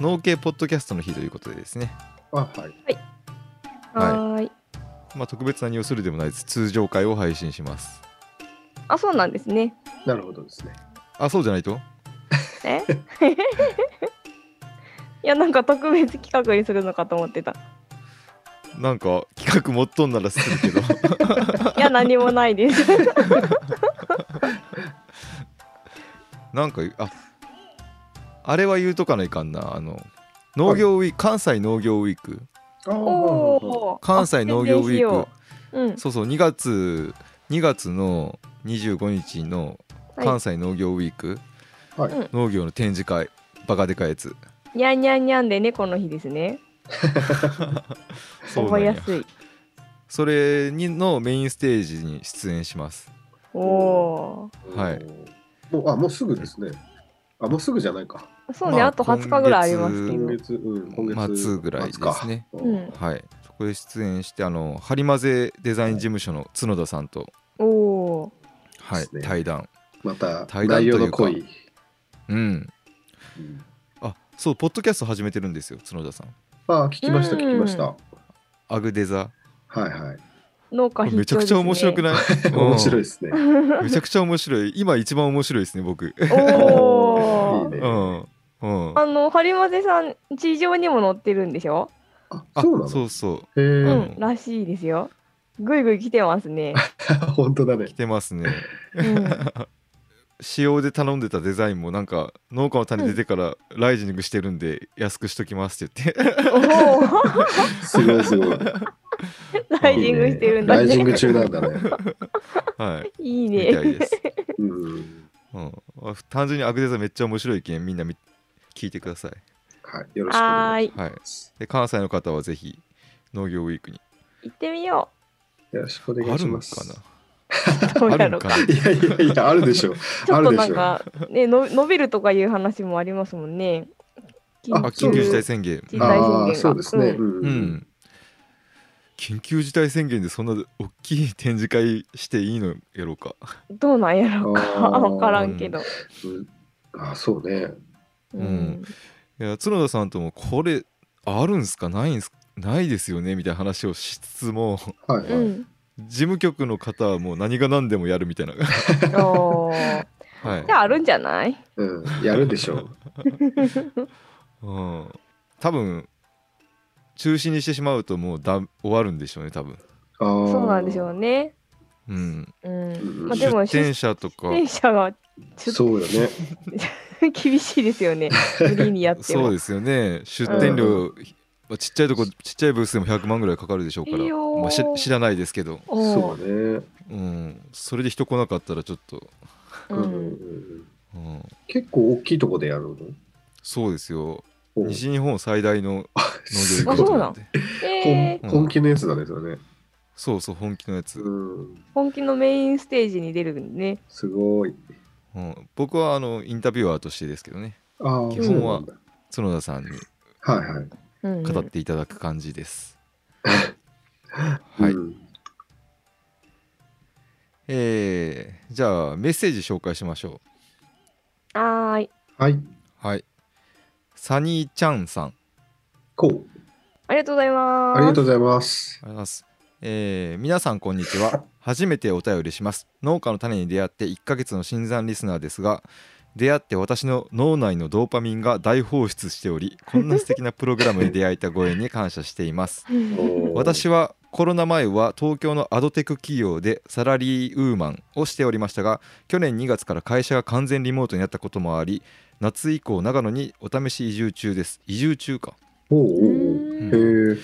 農系ポッドキャストの日ということでですね、あ、はい。はいはーい。まあ、特別何をするでもないです通常回を配信しますあ、そうなんですね。なるほどですね。あそうじゃないと？え？いや、なんか特別企画にするのかと思ってた。なんか企画持っとんならするけど いや、何もないです。なんかああれは言うとかないかんな。あの農業ウィーク、関西農業ウィーク。関西農業ウィーク。ク。う。ん。そうそう2月2月の25日の関西農業ウィーク、はい。うん。農業の展示会バカでかいやつ。にゃんにゃんにゃんで猫の日ですね。そう覚えやすい。それにのメインステージに出演します。おおはい。もう、あ、もうすぐですね。あ、もうすぐじゃないか。ー。そうね、まああと20日ぐらいありますけど。今月、うん、今月末ぐらいですね。はいそこで出演してあのハリマゼデザイン事務所の角田さんと、おおはい対談また、対談というかの濃い。うんうんあそうポッドキャスト始めてるんですよ角田さんあ、聞きました、うん聞きました。アグデザはいはい。ー。農家必めちゃくちゃ面白くい？ない面白いいですね。めちゃくちゃ面白い 今一番面白いですね僕おお。いいねうんうんあの、ハリマゼさん、地上にも乗ってるんでしょ？あ、あそうなの？そうそうへうえ、ん、らしいですよ。ぐいぐい来てますね。本当だね来。てますねうん。仕様で頼んでたデザインもなんか農家の種出てからライジングしてるんで安くしときますって言っておお。すごいすごい。ライジングしてるんだライジングね。中なんだね。はいいいみたいね。です、うん。うん、あ単純にアグデザめっちゃ面白いけんみんなみ聞いてくださいはい、よろしくお願いします。で関西の方はぜひ農業ウィークに行ってみよよろしくお願あるのいします。かな？う。ど うあやろうか。いやいやいや、あるでしょう。ちょっとあるでしょう。なんか、ね、の伸びるとかいう話もありますもんね。ああ緊急事態宣言事態宣言がああ、そうですね。うんうんうん緊急事態宣言でそんな大きい展示会していいのやろうかどうなんやろうか。わからんけど。うんあそうね。んいや角田さんともこれあるんすか？ないんす？ないですよね？みたいな話をしつつもはいはい。うん。事務局の方はもう何が何でもやるみたいなおーはいじゃああるんじゃない？うん、やるでしょう。うん、多分中止にしてしまうともうだ終わるんでしょうね多分、あーそうなんでしょうね。うん、うん。うんまあでも、出店出者とか店者がちょっそうよね。と 厳しいですよね。無理にやっても。そうですよね出店料、まあちっちゃいとこちっちゃいブースでも100万ぐらいかかるでしょうから。まあ、し知らないですけど、おそーうね。うん、それで人来なかったらちょっと、うん。うん結構大きいとこでやるの？そうですよ。お西日本最大の農業イベントなんでえー。本本気のやつだね、それね。そうそう本気のやつ、うん、本気のメインステージに出るんでね。すごい。うん、僕はあのインタビュアーとしてですけどね。ああ、基本は角田さんに。はいはい。語っていただく感じです、はい、うんえーじゃあメッセージ紹介しましょはーい。はい。うはいサニーちゃんさんありこう。ありがとうございます。ありがとうございます。がとうございますえー皆さんこんにちは 初めてお便りします農家の種に出会って1ヶ月の新参リスナーですが出会って私の脳内のドーパミンが大放出しておりこんな素敵なプログラムに 出会えたご縁に感謝しています。私はコロナ前は東京のアドテク企業でサラリーウーマンをしておりましたが去年2月から会社が完全リモートになったこともあり夏以降長野にお試し移住中です。移住中か。おうおう。おううん。へえ。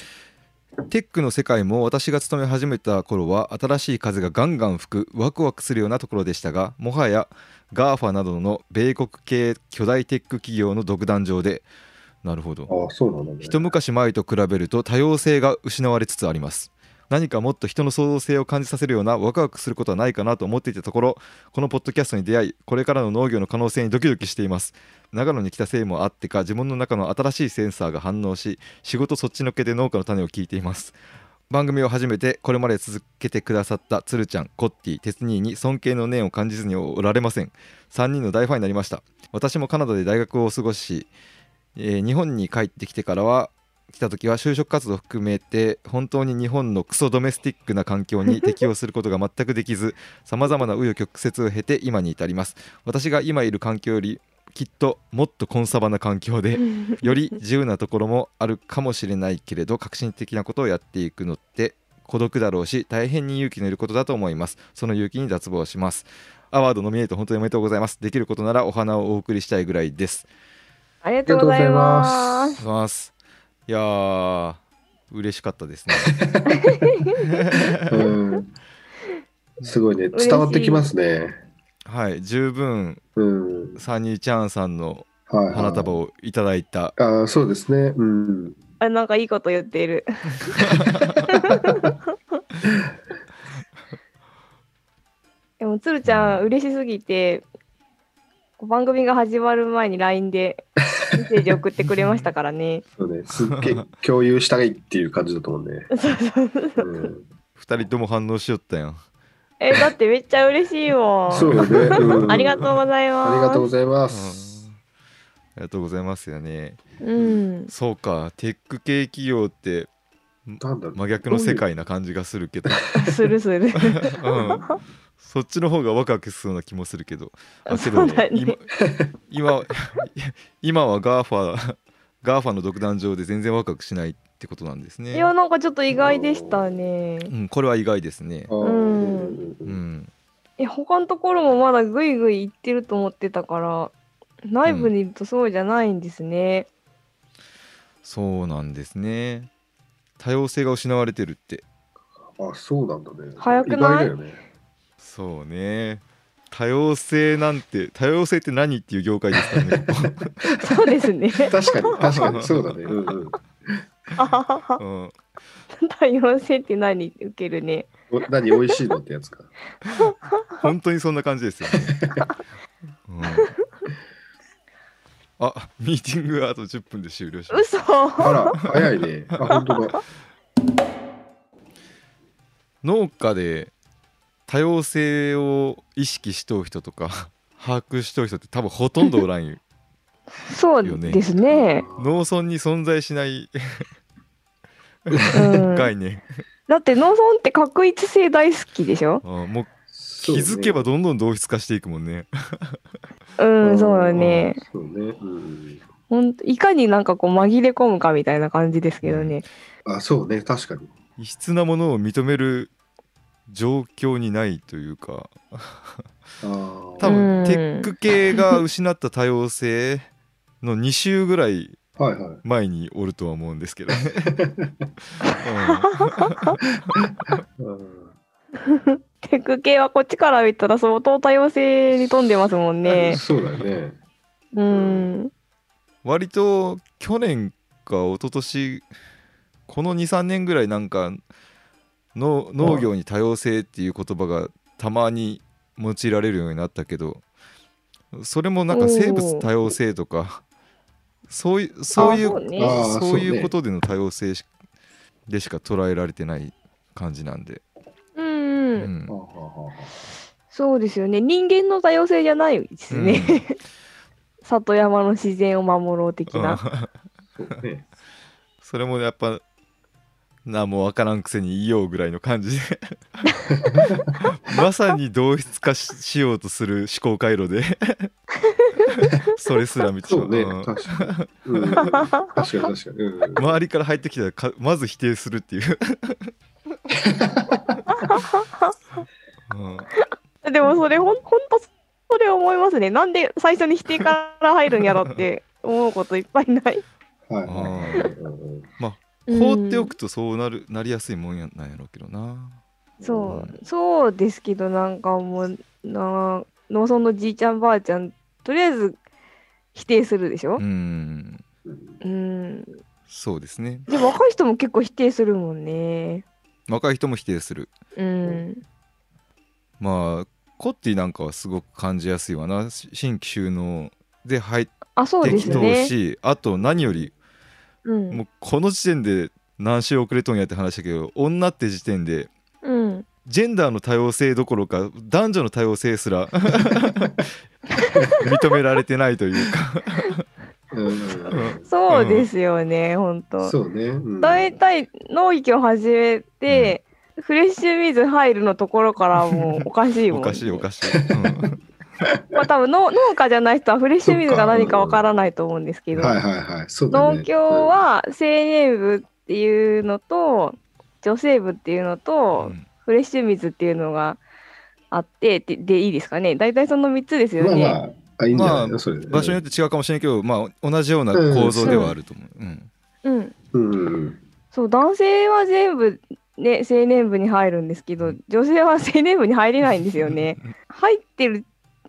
テックの世界も私が勤め始めた頃は新しい風がガンガン吹くワクワクするようなところでしたがもはや GAFA などの米国系巨大テック企業の独壇場でなるほどああ、そうなんだね。一昔前と比べると多様性が失われつつあります何かもっと人の創造性を感じさせるようなワクワクすることはないかなと思っていたところこのポッドキャストに出会いこれからの農業の可能性にドキドキしています。長野に来たせいもあってか自分の中の新しいセンサーが反応し仕事そっちのけで農家の種を聞いています。番組を始めてこれまで続けてくださったつるちゃんコッティ鉄兄に尊敬の念を感じずにおられません。3人の大ファンになりました。私もカナダで大学を過ごしえー日本に帰ってきてからは来た時は就職活動を含めて本当に日本のクソドメスティックな環境に適応することが全くできずさまざまな紆余曲折を経て今に至ります。私が今いる環境よりきっともっとコンサバな環境で より自由なところもあるかもしれないけれど革新的なことをやっていくのって孤独だろうし大変に勇気のいることだと思います。その勇気に脱帽します。アワードノミネート本当におめでとうございます。できることならお花をお送りしたいぐらいです。ありがとうございます。いやー嬉しかったですねうん。すごいね。伝わってきますね。はい十分うん。サニーちゃんさんのはい、はい。花束をいただいたああ、そうですね。うん。あなんかいいこと言っている。でもつるちゃん嬉しすぎて番組が始まる前に LINE でメッセージ送ってくれましたからね。そうね。すっげえ共有したいっていう感じだと思うね。そうそうそううん。二人とも反応しよったやんえだってめっちゃ嬉しいもん。そうよね。うん、ありがとうございます。ありがとうございまうんす。ありがとうございますよねうん。そうかテック系企業ってなんだろう。真逆の世界な感じがするけど、するする。うん、そっちの方がワクワクしそうな気もするけど。あけど、そうだね。今今 今は GAFA, GAFA の独壇場で全然ワクワクしないってことなんですね。いやなんかちょっと意外でしたね。うん、これは意外ですね。うん。うん。え他のところもまだぐいぐい行ってると思ってたから内部にいるとそうじゃないんですね。そうなんですね。多様性が失われてるって。あ、そうなんだね。早くない？意外だよね。そうね多様性なんて多様性って何っていう業界ですからねこ そうですね。確かに、確かに、そうだね。うんうん。多様性って何受けるね。お何美味しいのってやつか。本当にそんな感じですよね、うんあミーティングあと10分で終了します嘘あら、早いね。あ、本当だ。農家で多様性を意識しとう人とか 把握しとう人って多分ほとんどおらんよ そうですね。農村に存在しないうん、概念、だって農村って確一性大好きでしょ？あもう気づけばどんどん同質化していくもんねうん、そうだね。そうね。うん。ほんといかになんかこう紛れ込むかみたいな感じですけどね。あ、そうね。確かに。異質なものを認める状況にないというか。多うん分テック系が失った多様性の2週ぐらいはいはい。前におるとは思うんですけどテック系はこっちから見たら相当多様性に富んでますもんね。そうだよね。うん。割と去年か一昨年この23年ぐらいなんかの農業に多様性っていう言葉がたまに用いられるようになったけどそれもなんか生物多様性とかそういうそういうあそうねいうことでの多様性しでしか捉えられてない感じなんで、うん、ううん。そうですよね。人間の多様性じゃないですね。里山の自然を守ろう的な。そうね。それもやっぱ何もわからんくせに言いようぐらいの感じでまさに同質化ししようとする思考回路でそれすら見てしまそうね。うん確かに。うん、確かに確かに。うん周りから入ってきたらかまず否定するっていう、うんでもそれほんほんとそれ思いますね。なんで最初に否定から入るんやろって思うこといっぱいない。はいはいはいうん放っておくとそうなるなりやすいもんやなんやろうけどな。そう、そうですけどなんかもうな農村のじいちゃんばあちゃんとりあえず否定するでしょ？う、ん。うん。うん、そうですね。でも若い人も結構否定するもんね。若い人も否定する。うん、まあコッティなんかはすごく感じやすいわな。し新規収納で入っあそうてきとうですね。し、あと何よりうん。もうこの時点で何週遅れとんやって話だけど女って時点でうん、ジェンダーの多様性どころか男女の多様性すら 認められてないというか。うん。そうですよね、本当。そうね。うん。大体農業始めて、フレッシュ水入るのところからもうおかしいもん。おかしいおかしい、うんまあ多分農農家じゃない人はフレッシュ水が何かわからないと思うんですけど、はいはいはい。そうだね。農協は青年部っていうのと女性部っていうのと、うんフレッシュ水っていうのがあってででいいですかね大体その3つですよね。まあまあ、あいいんじゃないまのそれで。場所によって違うかもしれないけど、まあ、同じような構造ではあると思う。うんうん、うんうんそう男性は全部ね青年部に入るんですけど女性は青年部に入れないんですよね。入ってる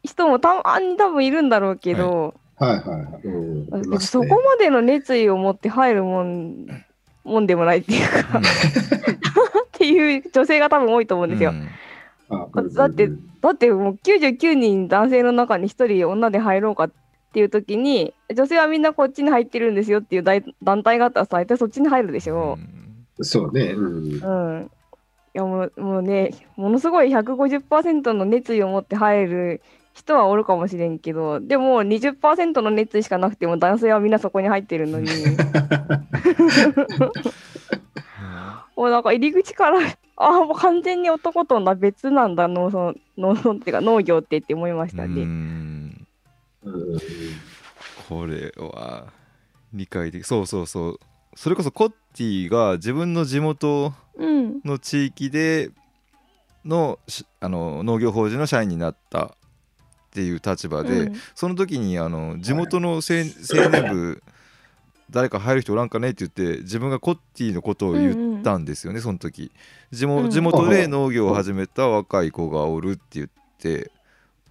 人もたまに多分いるんだろうけど、はいはいはい。そこまでの熱意を持って入るもんもんでもないっていうかっていう女性が多分多いと思うんですよ。うんあだってだってもう99人男性の中に1人女で入ろうかっていう時に女性はみんなこっちに入ってるんですよっていう大団体があったらさ大体そっちに入るでしょ。そうね。うんうん。いやもうもうねものすごい150%の熱意を持って入る人はおるかもしれんけどでも20%の熱意しかなくても男性はみんなそこに入ってるのに。もうなんか入り口からああもう完全に男と女別なんだ農村農村っていうか農業ってって思いましたうね。んうん。これは理解できそうそうそう。それこそコッティが自分の地元うん。の地域でのしあの農業法人の社員になったっていう立場で、うん。その時にあの地元の青青年部誰か入る人おらんかねって言って自分がコッティのことを言ったんですよね、その時。地うん元地元で農業を始めた若い子がおるって言って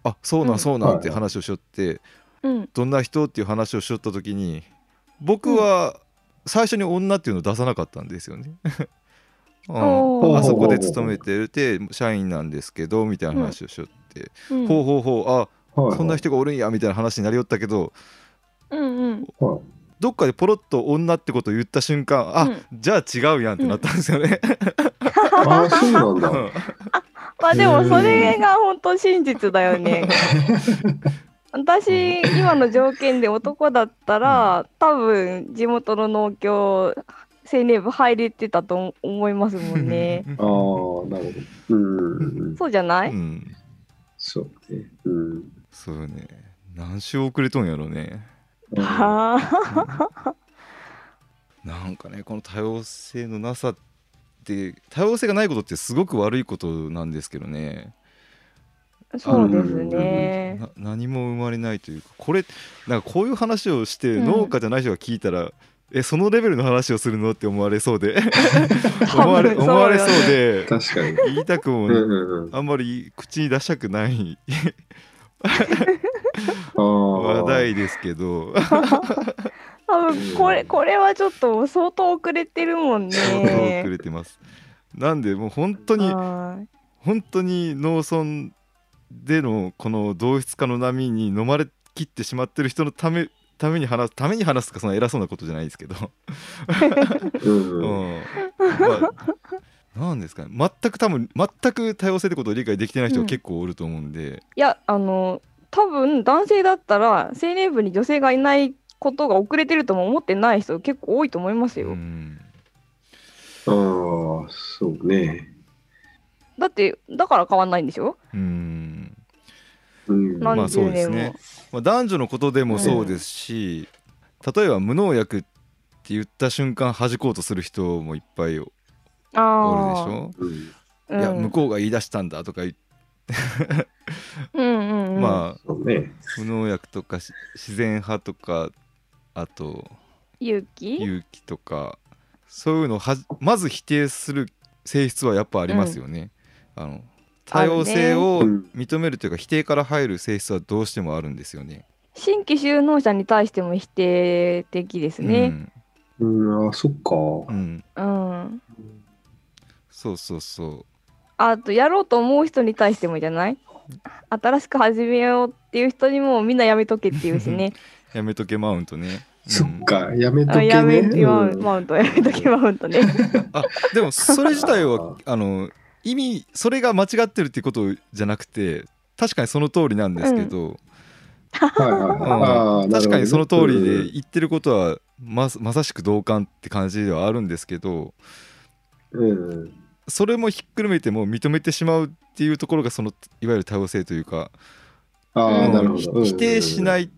あそうなうん。んそうなんって話をしよってうん。どんな人っていう話をしよった時に僕は最初に女っていうのを出さなかったんですよね。うん。あそこで勤めてるて社員なんですけどみたいな話をしよって、うんほうほうほうあはいはいそんな人がおるんやみたいな話になりよったけどうんうんはいどっかでポロッと女ってことを言った瞬間あ、うんじゃあ違うやんってなったんですよね。ああ、そうなんだ。う んまあでもそれが本当真実だよね。私今の条件で男だったら多分地元の農協青年部入れてたと思いますもんね。ああ、なるほど。そうじゃない、うんそうね。うん。そうね何週遅れとんやろね。はあなんかねこの多様性のなさって多様性がないことってすごく悪いことなんですけどねそうですね。な何も生まれないというかこれなんかこういう話をしてうん農家じゃない人が聞いたら、えそのレベルの話をするのって思われそうで 思われ思われそうで確かに。言いたくもうんうんうん。あんまり口に出したくない。話題ですけど 多分これこれはちょっと相当遅れてるもん相当遅ね。れてますなんでもう本当にはい本当に農村でのこの同質化の波に飲まれきってしまってる人のためために話すために話すかそんな偉そうなことじゃないですけど、うん。なんですかね。全く多分全く多様性ってことを理解できてない人が結構おると思うんで、いやあの多分男性だったら青年部に女性がいないことが遅れてるとも思ってない人結構多いと思いますよ。うん。ああ、そうね。だってだから変わんないんでしょ？うん。うん。何まあそう。ですねまあ、男女のことでもそうですし、例えば無農薬って言った瞬間弾こうとする人もいっぱいおるでしあょ、うん。あ、いやうん。向こうが言い出したんだとか言って、うんうんうん、まあね。無農薬とかし自然派とかあと勇気？有機とかそういうのをまず否定する性質はやっぱありますよね。あの多様性を認めるというか否定から入る性質はどうしてもあるんですよね。新規就農者に対しても否定的ですね。うん、あそっか。うん、うん、うん、そうそうそあとやろうと思う人に対してもじゃない？新しく始めようっていう人にもみんなやめとけっていうしね。う やめとけマウントね。そっか、やめとけマウントやめとけマウントね。あでもそれ自体はあの意味それが間違ってるっていうことじゃなくて確かにその通りなんですけど、確かにその通りで言ってることはままさしく同感って感じではあるんですけど。うん。うんそれもひっくるめても認めてしまうっていうところがそのいわゆる多様性というか、ああ、うん。なるほど。。ひ否定しないい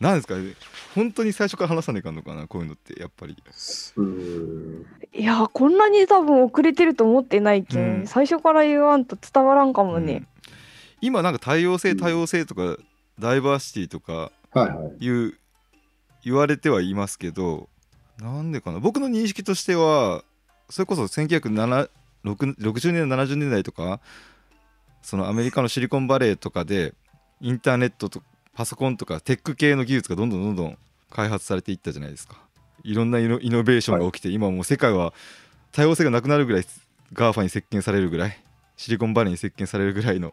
なんですか？ね本当に最初から話さないかんのかなこういうのってやっぱり。うん。いやこんなに多分遅れてると思ってないけん、うん。最初から言わんと伝わらんかもね。うん、今なんか多様性多様性とか、ダイバーシティとかはいはい。いう言われてはいますけどなんでかな？僕の認識としてはそれこそ1960年代70年代とかそのアメリカのシリコンバレーとかでインターネットとパソコンとかテック系の技術がどんどんどんどん開発されていったじゃないですか。いろんなイノイノベーションが起きて、今もう世界は多様性がなくなるぐらい GAFA に接近されるぐらいシリコンバレーに接近されるぐらいの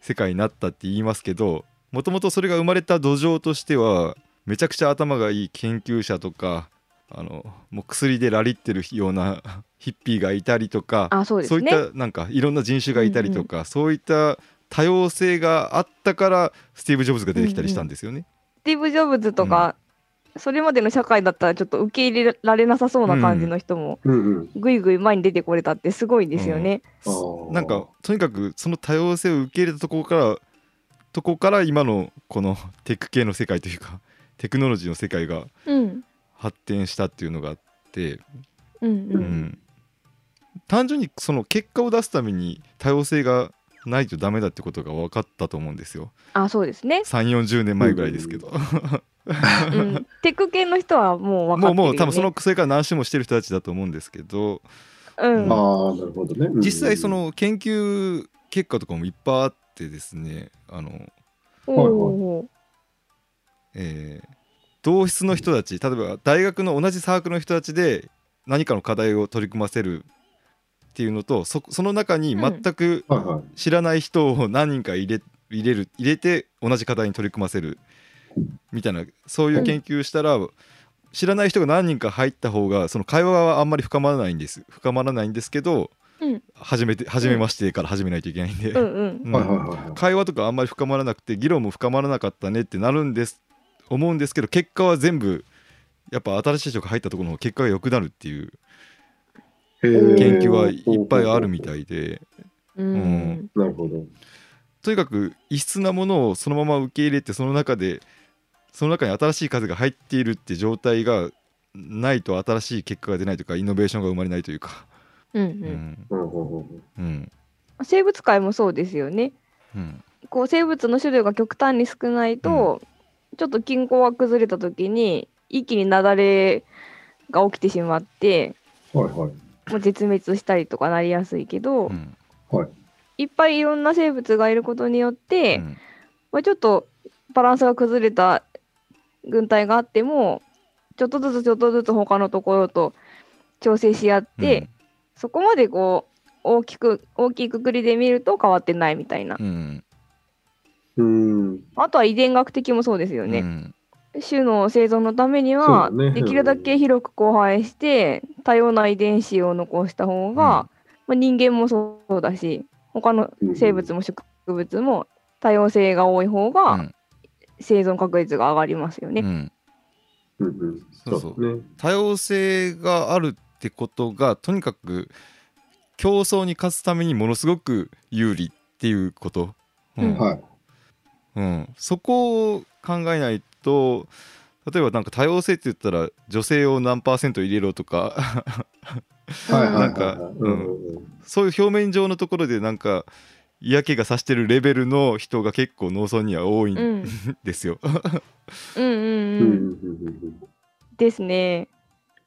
世界になったって言いますけどもともとそれが生まれた土壌としてはめちゃくちゃ頭がいい研究者とかあのもう薬でラリってるような ヒッピーがいたりとかあそういったなんかいろんな人種がいたりとか、そういった多様性があったからスティーブ・ジョブズが出てきたりしたんですよね。スティーブ・ジョブズとか、それまでの社会だったらちょっと受け入れられなさそうな感じの人もうん。うん。ぐいぐい前に出てこれたってすごいですよね。あー。なんかとにかくその多様性を受け入れたところからとこから今のこのテック系の世界というか テクノロジーの世界がうん。発展したっていうのがあって、うんううんん。単純にその結果を出すために多様性がないとダメだってことが分かったと思うんですよ。あそうですね、3 4 0年前ぐらいですけど、うん、テック系の人はもう分かってるよ、ね、もうもう多分そのそれから何周もしてる人たちだと思うんですけど。うん。ああ、なるほどね。うん。実際そ、の研究結果とかもいっぱいあってですね。あの、おおえー同室の人たち例えば大学の同じサークルの人たちで何かの課題を取り組ませるっていうのとそその中に全く。知らない人を何人か入れ入れる入れて同じ課題に取り組ませるみたいなそういう研究したら、知らない人が何人か入った方がその会話はあんまり深まらないんです深まらないんですけど、うん。初めて初めましてから始めないといけないんで。会話とかあんまり深まらなくて議論も深まらなかったねってなるんです思うんですけど結果は全部やっぱ新しい人が入ったところの結果が良くなるっていう研究はいっぱいあるみたいで。うん。うん。なるほど。とにかく異質なものをそのまま受け入れてその中でその中に新しい風が入っているって状態がないと新しい結果が出ないというかイノベーションが生まれないというか、うんううん。んうんうんうん。うん生物界もそうですよね。うん。こう生物の種類が極端に少ないと、ちょっと均衡が崩れた時に一気に雪崩が起きてしまってはいはい。もう絶滅したりとかなりやすいけど、うん。はい。いっぱいいろんな生物がいることによって、うん。まあ、ちょっとバランスが崩れた軍隊があってもちょっとずつちょっとずつ他のところと調整し合って、そこまでこう大きく大きいくくりで見ると変わってないみたいな、うん。うん。あとは遺伝学的もそうですよね、うん種の生存のためには、ね。できるだけ広く交配して多様な遺伝子を残した方が、まあ、人間もそうだし他の生物も植物も多様性が多い方うがん。生存確率が上がりますよね。うん。うんうん。そうそうね。多様性があるってことがとにかく競争に勝つためにものすごく有利っていうこと、うん。うん。はい。うん。そこを考えないと例えばなんか多様性って言ったら女性を何パーセント入れろとか。なんか。そういう表面上のところでなんか嫌気がさしてるレベルの人が結構農村には多いうんん ですよ。うんうんうんうんうんうんですね。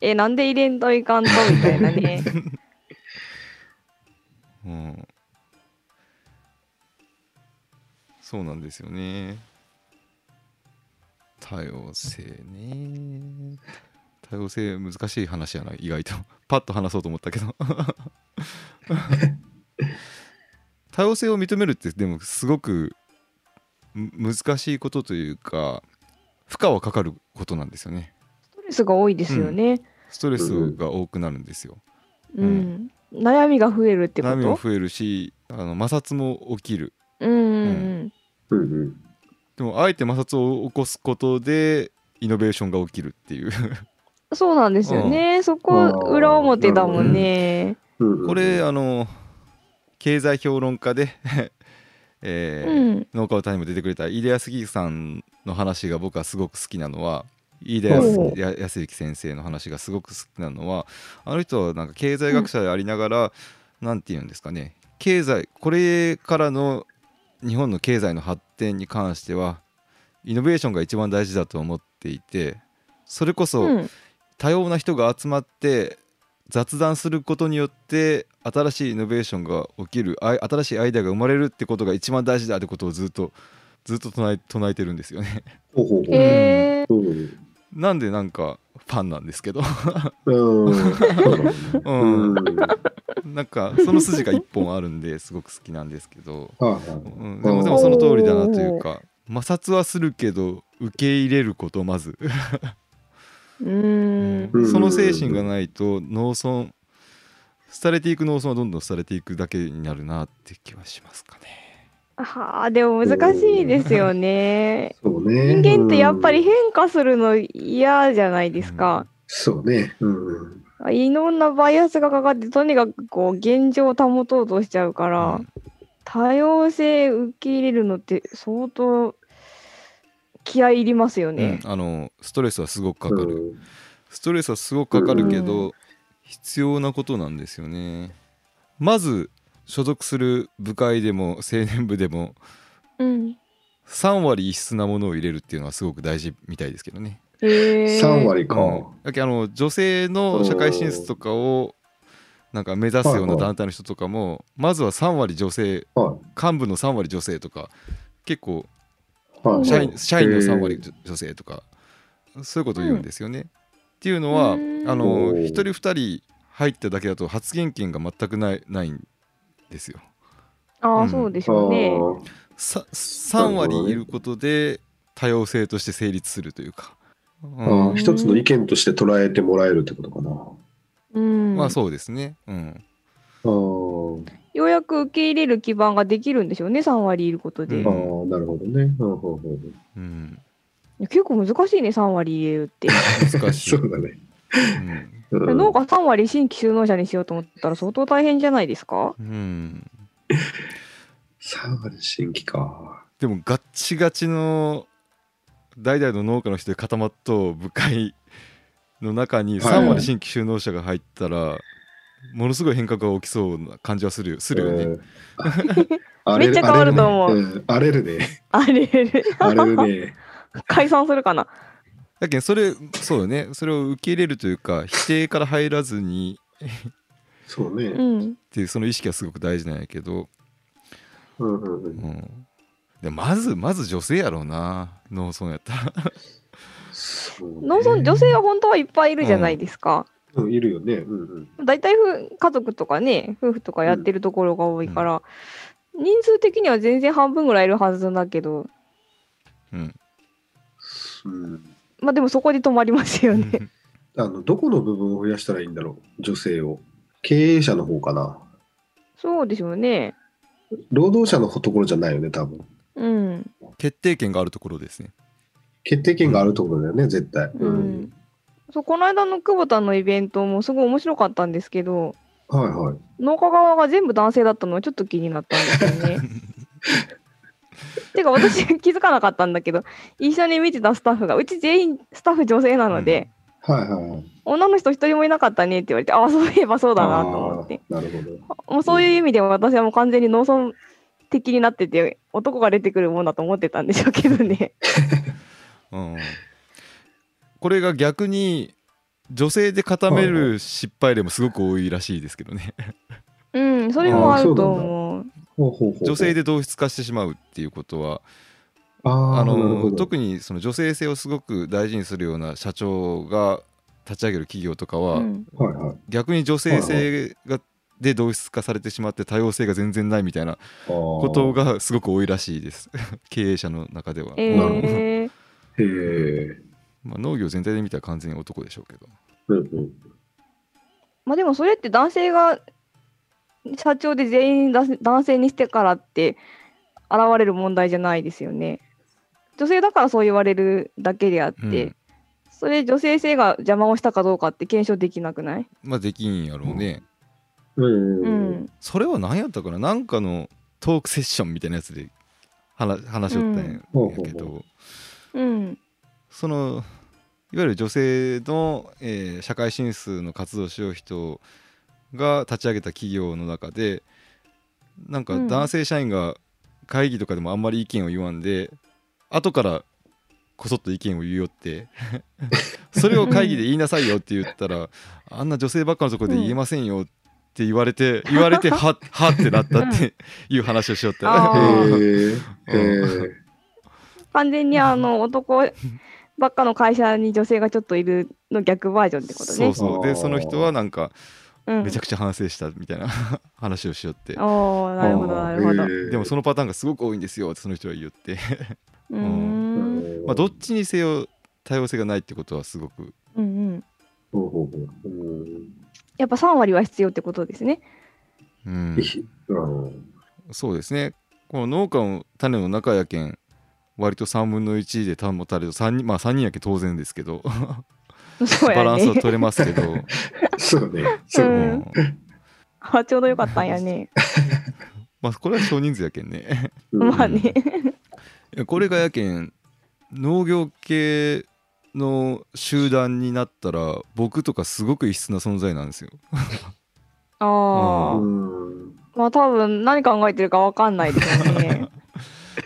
えなんで入れんといかんとみたいなね。うん、そうなんですよね。多様性ね。多様性難しい話やな意外と。パッと話そうと思ったけど。多様性を認めるってでもすごくむ難しいことというか負荷はかかることなんですよね。ストレスが多いですよね。ストレスが多くなるんですよ。うん。悩みが増えるってこ悩みもと増えるしあの摩擦も起きる。うん。うん。うんうん。でもあえて摩擦を起こすことでイノベーションが起きるっていうそうなんですよね。そこあー裏表だもんね。うんうんこれあの経済評論家で、えうーん。農家歌にも出てくれた飯田康之さんの話が僕はすごく好きなのは飯田ほう康之先生の話がすごく好きなのはあの人はなんか経済学者でありながら、なんて言うんですかね経済これからの日本の経済の発展に関してはイノベーションが一番大事だと思っていてそれこそ、うん。多様な人が集まって雑談することによって新しいイノベーションが起きるあい新しいアイデアが生まれるってことが一番大事だってことをずっとずっと唱え唱えてるんですよね。ほうほうほうへえ。うんなんでなんかファンなんですけど、うん。なんかその筋が一本あるんですごく好きなんですけど、うん、でもでもその通りだなというか摩擦はするけど受け入れることまず、うーん。うん。その精神がないと農村廃れていく農村はどんどん廃れていくだけになるなって気はしますかね。はあ、でも難しいですよね。そうね。人間ってやっぱりうん変化するの嫌じゃないですか。そうね。うん。いろんなバイアスがかかって、とにかくこう現状を保とうとしちゃうから、うん多様性受け入れるのって相当気合い入りますよね。うんあのストレスはすごくかかる、うんストレスはすごくかかるけうど必要なことなんですよねまず所属する部会でも青年部でもうん。3割異質なものを入れるっていうのはすごく大事みたいですけどね、へえ。3割か。うんだけどあの女性の社会進出とかをなんか目指すようなはいはい団体の人とかもまずは3割女性は幹部の3割女性とか結構い。はい。社員社員の3割女性とかそういうことを言うんですよね。っていうのはあうんのおー1人2人入っただけだと発言権が全くないないんですよ。ああ、うんそうでしょうね。さ3割いることで多様性として成立するというか。あうんー一つの意見として捉えてもらえるってことかな。うん。まあそうですね。うんようやく受け入れる基盤ができるんでしょうね、3割いることで。うんあー、なるほどね。うん結構難しいね、3割入れるって。難しい。そうだね。うん農家3割新規就農者にしようと思ったら相当大変じゃないですか？うん。うん3割新規か。でもガッチガチの代々の農家の人で固まっとう部会の中にはい。3割新規就農者が入ったら、ものすごい変革が起きそうな感じはするよするよね。めっちゃ変わると思う。荒れるね。あれれる。うん荒れるね。解散するかなだけどそれそうよねそれを受け入れるというか否定から入らずにそうね。うん。っていうその意識はすごく大事なんやけど、うんうんう。うんん、でまずまず女性やろうな農村やったら。そうね農村、女性は本当はいっぱいいるじゃないですか。うんいるよね。うんうん。大体ふ家族とかね、夫婦とかやってるところが多いから、人数的には全然半分ぐらいいるはずだけど、うんうんまあでもそこで止まりますよね。あのどこの部分を増やしたらいいんだろう、女性を。経営者の方かな。そうでしょうね。労働者のところじゃないよね、多分。うん。決定権があるところですね。決定権があるところだよね、絶対。うん。そうこの間の久保田のイベントもすごい面白かったんですけど、はいはい。農家側が全部男性だったのはちょっと気になったんですよね。てか私 気づかなかったんだけど一緒に見てたスタッフがうち全員スタッフ女性なので、はいはいはい。女の人一人もいなかったねって言われてああそういえばそうだなと思ってなるほど。もうそういう意味では私はもう完全に農村的になってて男が出てくるもんだと思ってたんでしょうけどね。うん、これが逆に女性で固める失敗例もすごく多いらしいですけどね。うんそれもあると思う。女性で同質化してしまうっていうことはあの特にその女性性をすごく大事にするような社長が立ち上げる企業とかは、うん。はいはい。逆に女性性がで同質化されてしまって多様性が全然ないみたいなこことがすごく多いらしいです。経営者の中では、えなるほどー、へえ。まあ、農業全体で見たら完全に男でしょうけど。うんうん。まあでもそれって男性が社長で全員だ男性にしてからって現れる問題じゃないですよね。女性だからそう言われるだけであって、うん。それ女性性が邪魔をしたかどうかって検証できなくない？まあできんやろうね、うん。それは何やったかな？なんかのトークセッションみたいなやつで話話しよったんやうん。やけど、うん。そのいわゆる女性の、えー社会進出の活動をしよう人が立ち上げた企業の中でなんかうん。男性社員が会議とかでもあんまり意見を言わんで後からこそっと意見を言うよって それを会議で言いなさいよって言ったらあんな女性ばっかのところで言えませんよって言われて言われては はってなったっていう話をしよった。完全にあの男ばっかの会社に女性がちょっといるの逆バージョンってことね。そうそう。でその人はなんかうんめちゃくちゃ反省したみたいな。話をしよって。おーなるほどなるほど。でもそのパターンがすごく多いんですよってその人は言って。うーん。まあどっちにせよ多様性がないってことはすごく。うんうん。やっぱ3割は必要ってことですね。うん。うんそうですね。この農家の種の中やけん割と3分の1で保たれる3人まあ3人やけん当然ですけどバランスはね。取れますけど、そうね。そううね。んあちょうどよかったんやね。まあこれは少人数やけんねうんまあね。これがやけん農業系の集団になったら僕とかすごく異質な存在なんですよ。ああ。うんまあ多分何考えてるかわかんないですよね。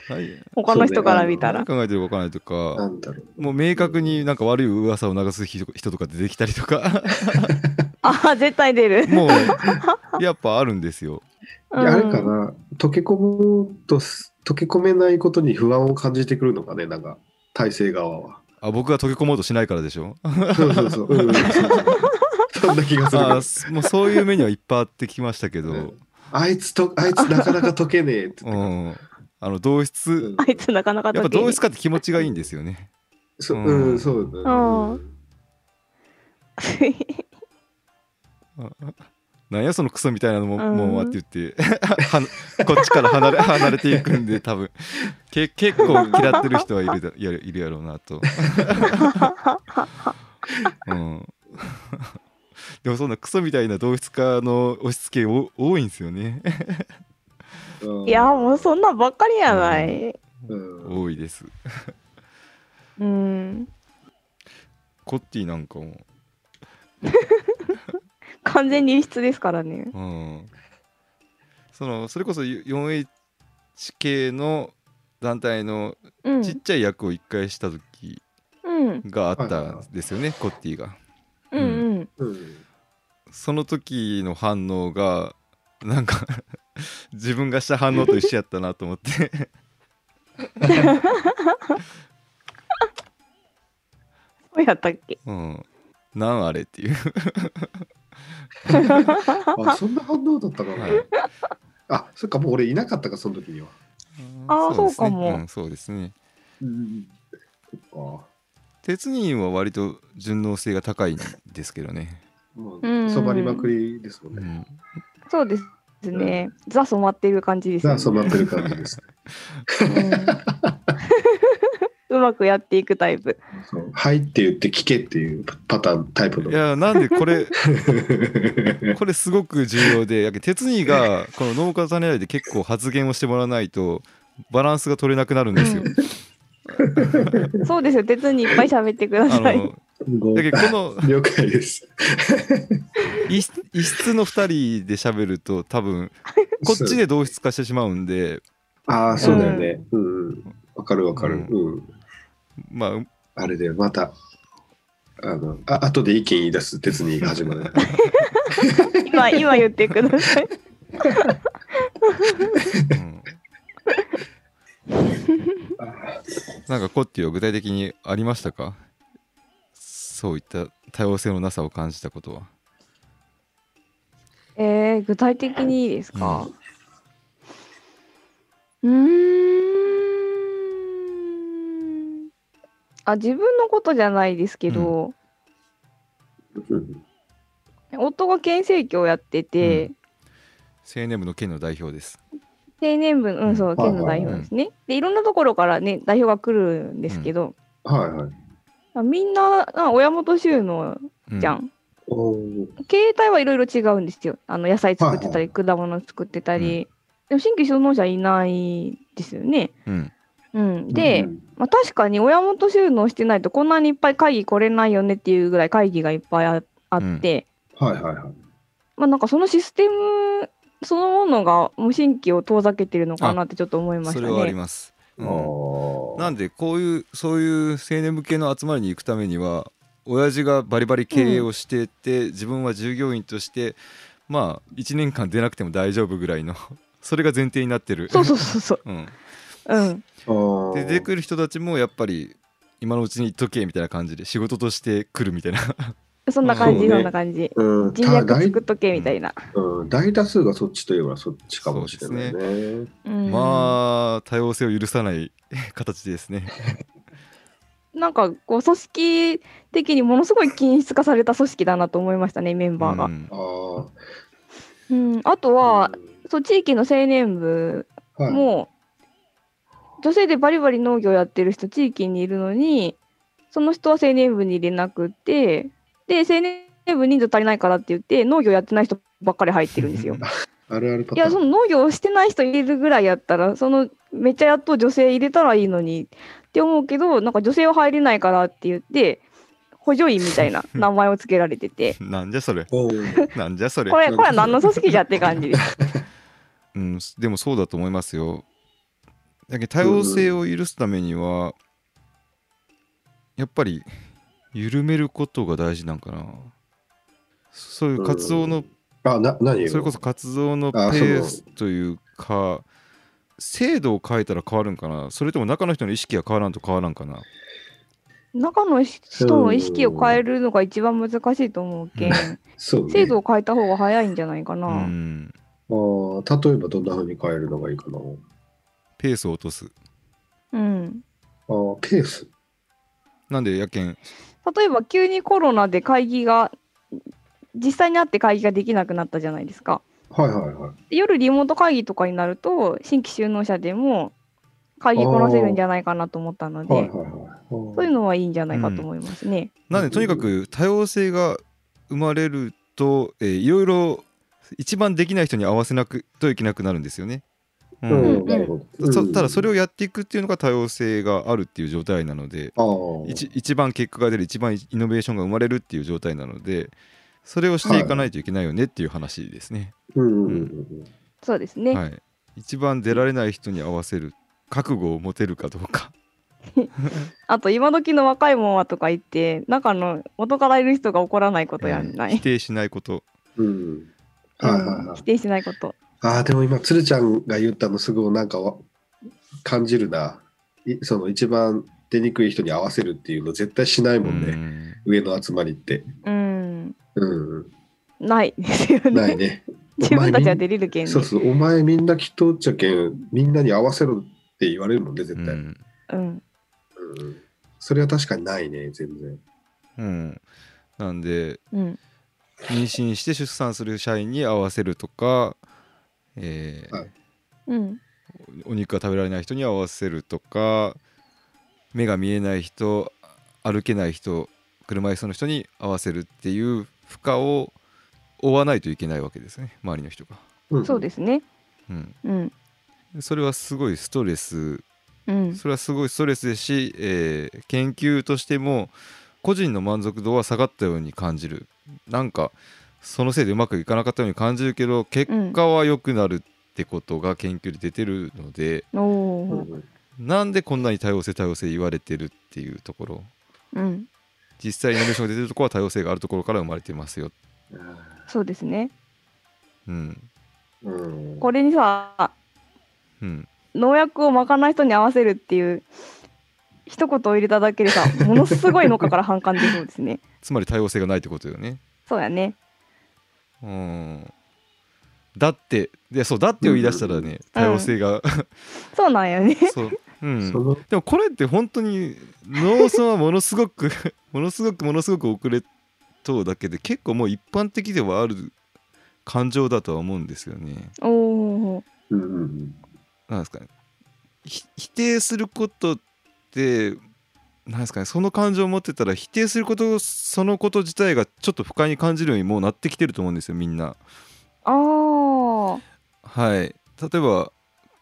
はい、他の人から見たら何。考えてるか分からないとなかんだろう。もう明確になんか悪い噂を流す人人とか出てきたりとか あ絶対出る。もうやっぱあるんですよ。いやあれかな、溶け込むとす、溶け込めないことに不安を感じてくるのかね、なんか、体制側は。あ僕が溶け込もうとしないからでしょ？そうそうそう。うん、そうそう そんな気がする。もうそういう目にはいっぱいあってきましたけど、うんあいつと、あいつなかなか溶けねえってってん、あの同質うんあいつなかなかやっぱ同質化って気持ちがいいんですよね。そうんうん、そうだあね。なんやそのクソみたいなのも、うんもうって言って はこっちから離れ離れていくんで多分け結構嫌ってる人はいるだ いるいるやろうなと。うん、でもそんなクソみたいな同質化の押し付けお多いんですよね。うんいやもうそんなんばっかりやない。うん多いです。うん。コッティなんかも、完全に異質ですからね。うん、そのそれこそ 4H 系の団体のうん。ちっちゃい役を一回した時うん。があったんですよね、コッティが。うんうん。うんその時の反応がなんか 自分がした反応と一緒やったなと思って。そうやったっけ？うん。なんあれっていう。あ、そんな反応だったかな。はい。あ、そっか、もう俺いなかったか、その時には。あーですねそうかもんそうですね。うん。そっか。鉄人は割と順応性が高いんですけどね、もうん。う、染まりまくりですもんね。うん、そうですね。ザ染まってる感じですよね。さあ、染まってる感じです。うんうまくやっていくタイプ。はいって言って聞けっていうパターン、タイプの。いやなんでこれ これすごく重要でやけ 鉄人がこの農家種選びで結構発言をしてもらわないとバランスが取れなくなるんですよ。そうですよ。鉄にいっぱい喋ってくだあさい。だけどこの 了解です。異質異質の2人で喋ると多分こっちで同質化してしまうんでああ、そうだよね。うんうん。わかるわかる。ううん。まああれで、また、あの、あ後で意見言い出す鉄にが始まる。今、今言ってください。うん なんかコッティは具体的にありましたか？そういった多様性のなさを感じたことは？えー、具体的にいいですか？うーん。あ、自分のことじゃないですけど、うん夫が県政協やってて、青年部の県の代表です。青年部、うん、そう、県の代表ですね。で、いろんなところからね、代表が来るんですけど、はいはい。みんな、あ親元収納うんじゃん。おー形態はいろいろ違うんですよ。あの野菜作ってたり、は果物作ってたり。でも新規所納者いないですよね。うんうん、で、うんまあ、確かに親元収納してないとこんなにいっぱい会議来れないよねっていうぐらい会議がいっぱいああって、はいはいはい。まあなんかそのシステムそのものがもう新規を遠ざけてるのかなってちょっと思いましたそれはありね。ます、あうん。ー。なんでこういうそういう青年向けの集まりに行くためには親父がバリバリ経営をしてて、自分は従業員としてまあ1年間出なくても大丈夫ぐらいの それが前提になってる。そうそうそうそう。うん、うん。で出てくる人たちもやっぱり今のうちに言っとけみたいな感じで仕事として来るみたいなそんな感じ、そんな感じ。うん、人脈作っとけみたいな。うん、大多数がそっちといえばそっちかもしれないね。うん、まあ多様性を許さない形ですね なんかこう組織的にものすごい均質化された組織だなと思いましたね、メンバーが。うんああ。うん、あとは、そう地域の青年部はい、もう女性でバリバリ農業やってる人地域にいるのにその人は青年部に入れなくってで青年部人数足りないからって言って農業やってない人ばっかり入ってるんですよ。あるあるパいターン。やその農業してない人入れるぐらいやったらそのめっちゃやっと女性入れたらいいのにって思うけどなんか女性は入れないからって言って補助員みたいな 名前をつけられてて なんじゃそれなんじゃそれこれこれは何の組織じゃって感じです。うん、でもそうだと思いますよ。だけど多様性を許すためには、やっぱり緩めることが大事なんかな。そういう活動の、あ、な、何？それこそ活動のペあースというか、制度を変えたら変わるんかなそれとも中の人の意識が変わらんと変わらんかな中の人の意識を変えるのが一番難しいと思うけん、そう、ね。制度を変えた方が早いんじゃないかな。うん。あー例えばどんな風に変えるのがいいかな。ペースを落とす。うん。あーペース？なんでやけん、例えば急にコロナで会議が実際に会って会議ができなくなったじゃないですか。はいはいはい。で夜リモート会議とかになると新規就農者でも会議こなせるんじゃないかなと思ったので、はいはいはい。そういうのはいいんじゃないかと思いますね。なんでとにかく多様性が生まれると、えーいろいろ一番できない人に合わせなくといけなくなるんですよね。ただそれを、をやっていくっていうのが多様性があるっていう状態なので一一番結果が出る一番イノベーションが生まれるっていう状態なのでそれをしていかないといけないよねっていう話ですね。うんうんうんうん。そうですね。はい、一番出られない人に合わせる覚悟を持てるかどうか。あと今時の若いもんはとか言って中の元からいる人が怒らないことやんない。否定しないこと。うん。はいはいはいうん否。定しないこと。ああ、でも今、鶴ちゃんが言ったのすごいなんかわ感じるな。いその一番出にくい人に合わせるっていうの絶対しないもんね。うん上の集まりって。うん。うん。ないですよね。ないね。自分たちは出れるけんね。そうそう、お前みんなきっとっちゃけん、みんなに合わせろって言われるもんね、絶対。うんうん。うんそれは確かにないね、全然。うん、なんでうん。妊娠して出産する社員に合わせるとか、えーはいうん。お肉が食べられない人に合わせるとか目が見えない人歩けない人車椅子の人に合わせるっていう負荷を負わないといけないわけですね周りの人が。うんそうですね。うん、うん。それはすごいストレスうん。それはすごいストレスですし、えー研究としても個人の満足度は下がったように感じるなんかそのせいでうまくいかなかったように感じるけど結果は良くなるってことが研究で出てるので。うんなんでこんなに多様性多様性言われてるっていうところうん。実際イノベーションが出てるところは多様性があるところから生まれてますよ、そうですね。うんうんこれにさ、うん、農薬をまかない人に合わせるっていう一言を入れただけでさ、ものすごい農家から反感出そうですね。つまり多様性がないってことよねそうやね。うん。だってでそうだってを言い出したらね多様性が、そうなんやね。そう、うん、でもこれって本当に農村はものすごく ものすごくものすごく遅れとうだけで結構もう一般的ではある感情だとは思うんですよね。おお。うんうん。なんですかね。ひ否定することってなんですかねその感情を持ってたら否定することそのこと自体がちょっと不快に感じるようにもうなってきてると思うんですよみんな。ああ。はい例えば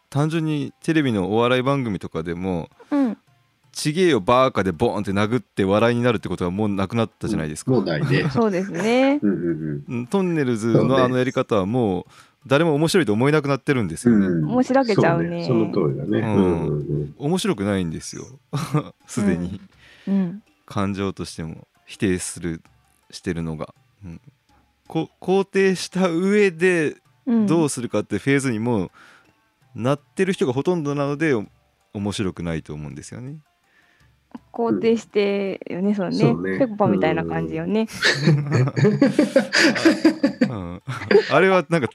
単純にテレビのお笑い番組とかでもうん。「ちげえよバーカ」でボーンって殴って笑いになるってことはもうなくなったじゃないですか。もうないね。そうですね。うんうんうんトンネルズのあのやり方はもう誰も面白いと思えなくなってるんですうん。よね。うんもうしらけちゃうねその通りだね。うんうんうん面白くないんですよ すでに、うん。感情としても否定するしてるのが、うん、こ肯定した上でうん。どうするかってフェーズにもうなってる人がほとんどなのでお面白くないと思うんですよね。肯定してよね、そうね。そうねぺこぱみたいな感じよね。うん、あれはなんか、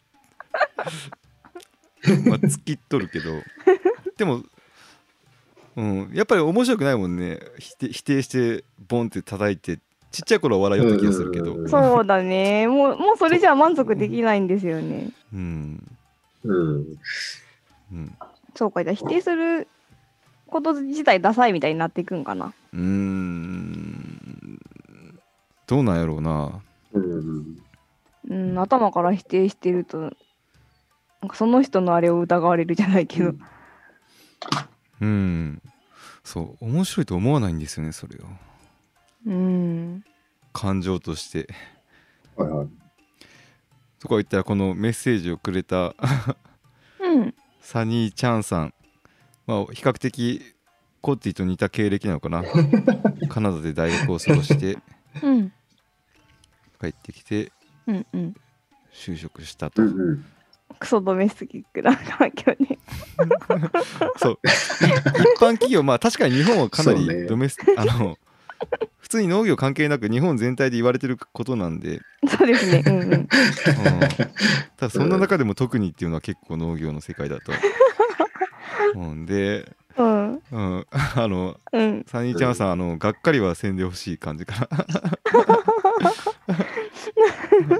まあ、突きっとるけどでも、うん、やっぱり面白くないもんね否定否定してボンって叩いてちっちゃい頃は笑いよった気がするけど、うんそうだね。もう、もうそれじゃ満足できないんですよね。うんうん。うん、そうか、じゃあ否定すること自体ダサいみたいになっていくんかな。うーんどうなんやろうなうん。うん、頭から否定してると、その人のあれを疑われるじゃないけど。うんそう面白いと思わないんですよねそれをうん。感情としてはいはい。とか言ったらこのメッセージをくれたうん。サニーちゃんさん、まあ、比較的コッティと似た経歴なのかな カナダで大学を過ごしてうん。帰ってきてうん。うん。就職したと、うんうん。クソドメスティックな環境ね。そう一般企業まあ確かに日本はかなりドメス、あの普通に農業関係なく日本全体で言われてることなんで、そうですね。うんうん。うん、ただそんな中でも特にっていうのは結構農業の世界だと思うんで、うん。うん、あのうん。サニーちゃんさん、あのがっかりはせんでほしい感じかな。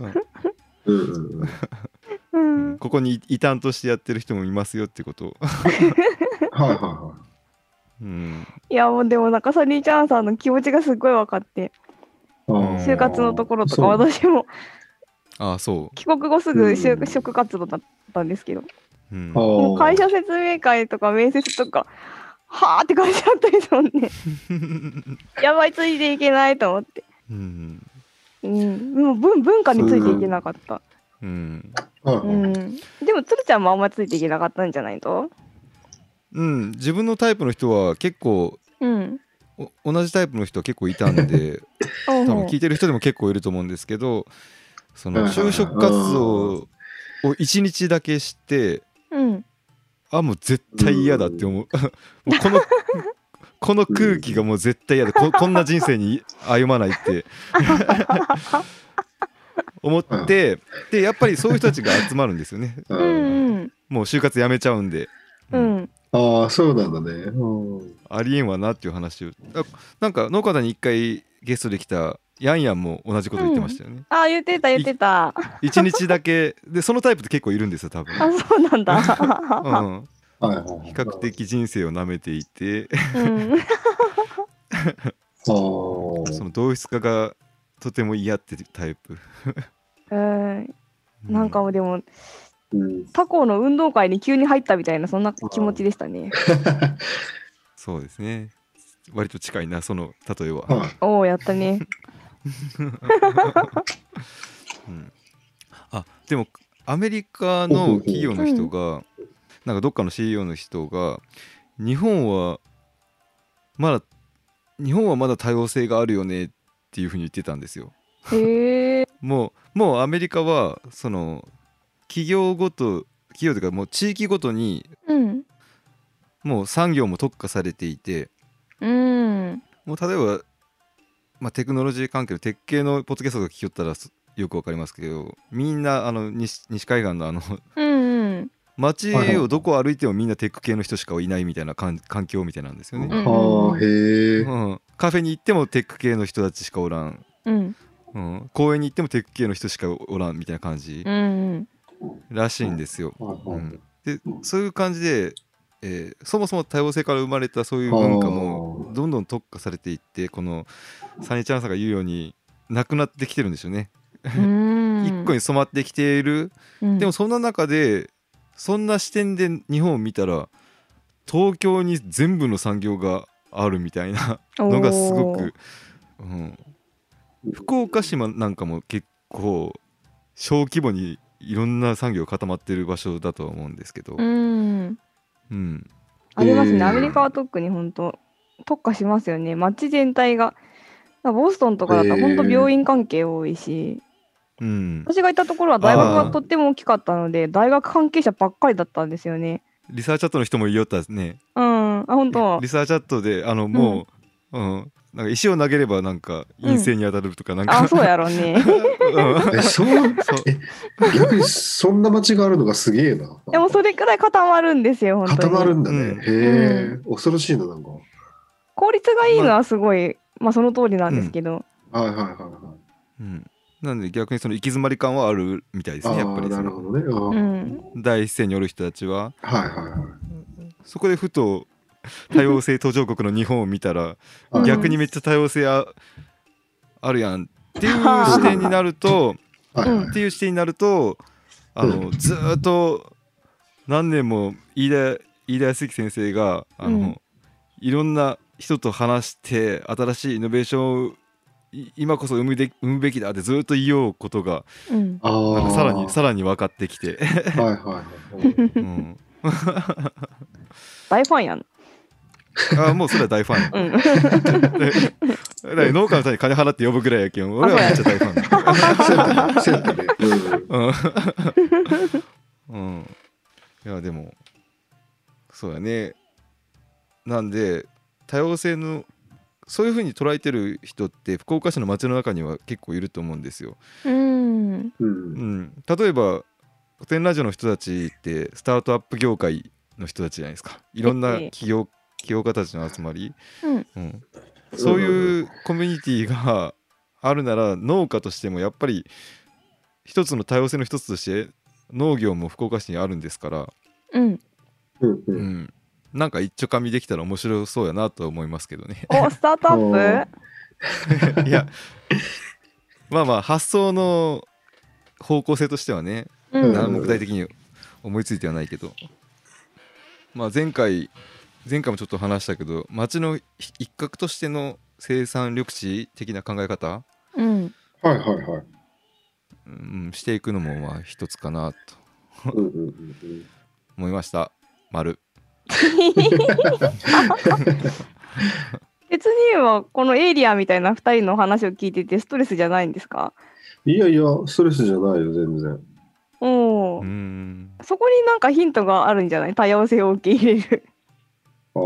うんうん。ここに異端としてやってる人もいますよってこと。を、はいはいはうん、いや、もうでも、中サニーちゃんさんの気持ちがすごい分かって、就活のところとか、私も。ああそ帰国後すぐ就うん。職活動だったんですけど、う、うんもう会社説明会とか面接とか、はあって感じだったですもんね。やばい、ついていけないと思って。うん。うん、もう文文化についていけなかった。うんはいはいうん。でも、つるちゃんもあんまついていけなかったんじゃないとうん、自分のタイプの人は結構うん。お同じタイプの人は結構いたんで 多分聞いてる人でも結構いると思うんですけどそのうん。就職活動を1日だけしてうん。あもう絶対嫌だって思う。もうこのこの空気がもう絶対嫌だここんな人生に歩まないって 思ってでやっぱりそういう人たちが集まるんですよねう うんん。もう就活やめちゃうんで、ううんん。ああ、そうなんだね。うんありえんわなっていう話をあなんか農家さんに一回ゲストで来たヤンヤンも同じこと言ってましたよね、あ、言ってた、言ってた。一日だけでそのタイプって結構いるんですよ多分、あ、そうなんだ。うん、はいはいはい。比較的人生を舐めていてうん。あその同質化がとても嫌ってタイプうん。なんかもうでも、あ。うん。他校の運動会に急に入ったみたいな、そんな気持ちでしたね。そうですね割と近いなその例えは、はいおお、やったね。うん、あでもアメリカの企業の人が、なんかどっかの CEO の人が日本はまだ日本はまだ多様性があるよねっていうふうに言ってたんですよ。へえ。もうもうアメリカはその企業ごと企業というかもう地域ごとにうん。もう産業も特化されていてうん。もう例えば、まあ、テクノロジー関係の鉄系のポッドキャストが聞きよったらすよくわかりますけどみんなあの西西海岸のあのうんうん。街をどこ歩いてもみんなテック系の人しかいないみたいな環環境みたいなんですよね、うんああ、へえ。うんカフェに行ってもテック系の人たちしかおらん、うん。うん、公園に行ってもテック系の人しかおらんみたいな感じ。うんうん。らしいんですよ、うん、でそういう感じで、えーそもそも多様性から生まれたそういう文化もどんどん特化されていってこのサニーチャンさんが言うようになくなってきてるんですよね。うーん。一個に染まってきている、うん。でもそんな中でそんな視点で日本を見たら東京に全部の産業があるみたいなのがすごく、うん、福岡市なんかも結構小規模にいろんな産業固まってる場所だとは思うんですけど、うん。うん、ありますね、えー。アメリカは特に本当特化しますよね。街全体が。ボストンとかだったら本当病院関係多いし、うん、私がいたところは大学がとっても大きかったので大学関係者ばっかりだったんですよねリサーチャットの人も言いよったですね。うん。あ本当。リサーチャットであのもう、うん。なんか石を投げればなんか院生に当たるとかなんか、あそうやろうね。うん。え、そう、そう。え、逆にそんな街があるのがすげえな。でもそれくらい固まるんですよ本当固にまるんだね。うん。へえ、恐ろしいな、なんか。効率がいいのはすごいまあその通りなんですけど、はいはいはいはうん、なんで逆にその行き詰まり感はあるみたいでい。すねやっぱりその。なるほどね。あうーん。第一線におる人たちは。はいはいはい。そこでふと多様性途上国の日本を見たらうん。逆にめっちゃ多様性ああるやん っていう視点になるとっていう視点になるとあのずーっと何年も飯田飯田康之先生があの、うん。いろんな人と話して新しいイノベーションをい今こそ生むで生むべきだってずっと言いようことがうん。なんかさらにさらに分かってきて、はいはいはい。うん、大ファンやん、あもうそれは大ファン。うん、だから農家の人に金払って呼ぶぐらいやけん俺はめっちゃ大ファン。セットで。うんうん、うん、いやでもそうやね。なんで多様性のそういうふうに捉えてる人って福岡市の街の中には結構いると思うんですよ。うん。う。うん。ん、例えば古典ラジオの人たちってスタートアップ業界の人たちじゃないですか。いろんなええ。企業起業家たちの集まり、うん。うん、そういうコミュニティがあるなら農家としてもやっぱり一つの多様性の一つとして農業も福岡市にあるんですから、うん。うん、なんか一丁噛みできたら面白そうやなとは思いますけどね。おスタートアップ？いやまあまあ発想の方向性としてはねうん。何も具体的に思いついてはないけど、まあ、前回前回もちょっと話したけど町の一角としての生産緑地的な考え方、うん。はいはいはい。うん、していくのもまあ一つかなと。思いました。丸 別にはこのエイリアンみたいな2人の話を聞いててストレスじゃないんですか？いやいや、ストレスじゃないよ、全然。おお、うーんそこになんかヒントがあるんじゃない？多様性を受け入れる。ああー、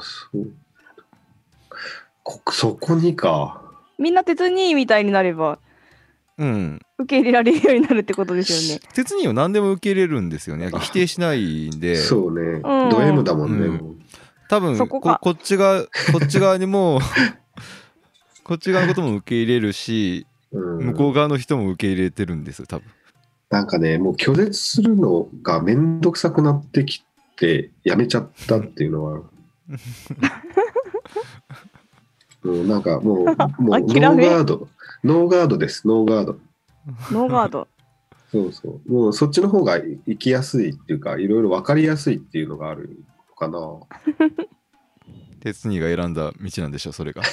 そう。こそこにか。みんな鉄にみたいになればうん。受け入れられるようになるってことですよね。鉄人は何でも受け入れるんですよね。否定しないんで。そうね。うん。ド M だもんね。うん。多分そこかここっち側こっち側にも こっち側のことも受け入れるしうん。向こう側の人も受け入れてるんですよ多分。なんかね、もう拒絶するのがめんどくさくなってきて、やめちゃったっていうのは。もうなんかもう、もうノーガード、ノーガードです、ノーガード。ノーガード。そうそう。もうそっちの方が生きやすいっていうか、いろいろ分かりやすいっていうのがあるのかな。鉄人が選んだ道なんでしょうそれが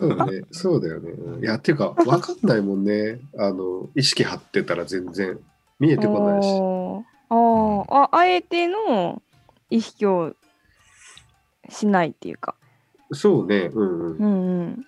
そうね、そうだよね。いや、っていうか、分かんないもんね。あの、意識張ってたら全然見えてこないし。あーああえての意識をしないっていうか。そうね、うんうん。うんうん。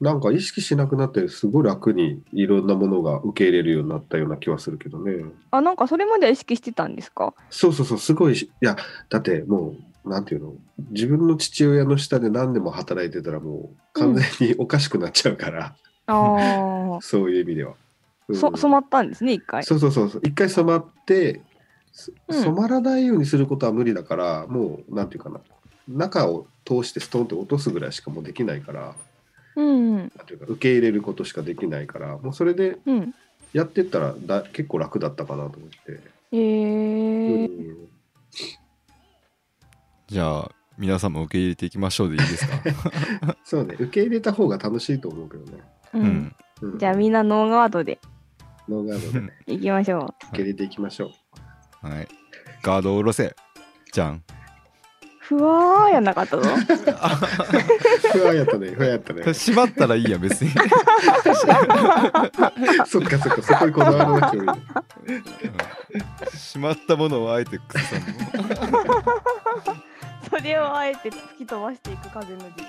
なんか意識しなくなって、すごい楽にいろんなものが受け入れるようになったような気はするけどね。あなんかそれまでは意識してたんですか？そうそうそう、すごいし、いや、だってもう、なんていうの、自分の父親の下で何年も働いてたら、もう完全におかしくなっちゃうから、ああ、そういう意味では。うん。そ染まったんですね一回。そうそうそうそう、一回染まって、そうん。染まらないようにすることは無理だから、もう、なんていうかな、中を通してストンって落とすぐらいしかもうできないから、うん。ていうか、受け入れることしかできないから、もうそれでうん。やってったらだ結構楽だったかなと思って。へえうん。じゃあ皆さんも受け入れていきましょうでいいですか？そうね、受け入れた方が楽しいと思うけどね。ううん。んうん。じゃあみんなノーガードで。ノーガードで。ね、いきましょ受け入れていきましょう。はい。ガードを下ろせ。じゃん。うふわーやんなかったぞ。ふわやったね、ふわやったね。閉まったらいいや別に。そっかそっか、そこにこだわらなくてもいい。ね。閉まったものをあえて崩さんの。それをあえて突き飛ばしていく風の時代